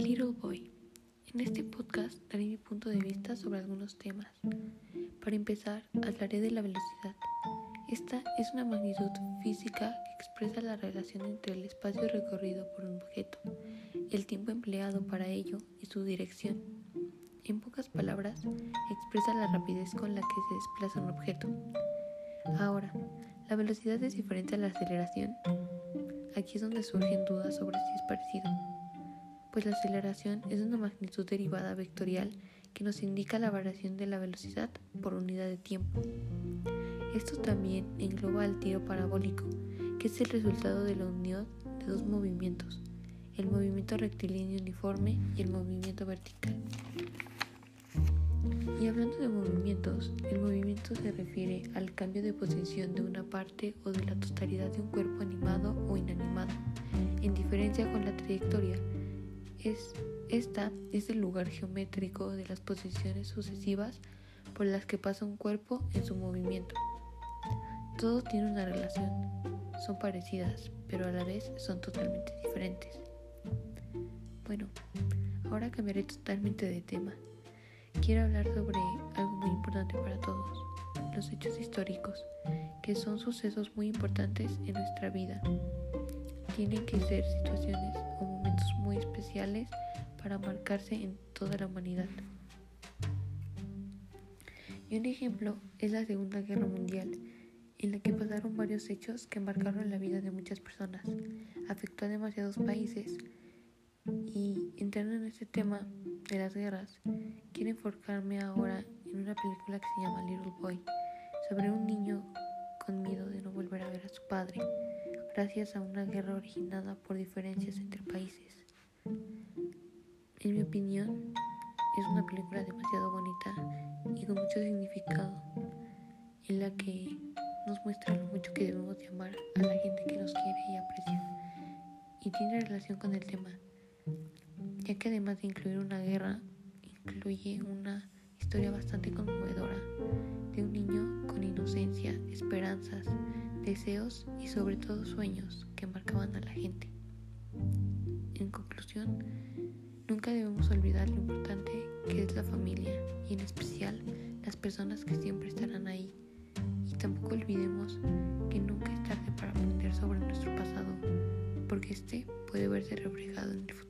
Little Boy. En este podcast daré mi punto de vista sobre algunos temas. Para empezar, hablaré de la velocidad. Esta es una magnitud física que expresa la relación entre el espacio recorrido por un objeto, el tiempo empleado para ello y su dirección. En pocas palabras, expresa la rapidez con la que se desplaza un objeto. Ahora, la velocidad es diferente a la aceleración. Aquí es donde surgen dudas sobre si es parecido pues la aceleración es una magnitud derivada vectorial que nos indica la variación de la velocidad por unidad de tiempo. Esto también engloba el tiro parabólico, que es el resultado de la unión de dos movimientos, el movimiento rectilíneo uniforme y el movimiento vertical. Y hablando de movimientos, el movimiento se refiere al cambio de posición de una parte o de la totalidad de un cuerpo animado o inanimado, en diferencia con la trayectoria, es, esta es el lugar geométrico de las posiciones sucesivas por las que pasa un cuerpo en su movimiento. Todo tiene una relación, son parecidas, pero a la vez son totalmente diferentes. Bueno, ahora cambiaré totalmente de tema. Quiero hablar sobre algo muy importante para todos, los hechos históricos, que son sucesos muy importantes en nuestra vida. Tienen que ser situaciones o muy especiales para marcarse en toda la humanidad. Y un ejemplo es la Segunda Guerra Mundial, en la que pasaron varios hechos que marcaron la vida de muchas personas, afectó a demasiados países. Y entrando en este tema de las guerras, quiero enfocarme ahora en una película que se llama Little Boy, sobre un niño con miedo de no volver a ver a su padre, gracias a una guerra originada por diferencias entre países. En mi opinión, es una película demasiado bonita y con mucho significado, en la que nos muestra lo mucho que debemos de amar a la gente que nos quiere y aprecia. Y tiene relación con el tema, ya que además de incluir una guerra, incluye una historia bastante conmovedora de un niño con inocencia, esperanzas, deseos y sobre todo sueños que marcaban a la gente. En conclusión, Nunca debemos olvidar lo importante que es la familia y en especial las personas que siempre estarán ahí. Y tampoco olvidemos que nunca es tarde para aprender sobre nuestro pasado, porque este puede verse reflejado en el futuro.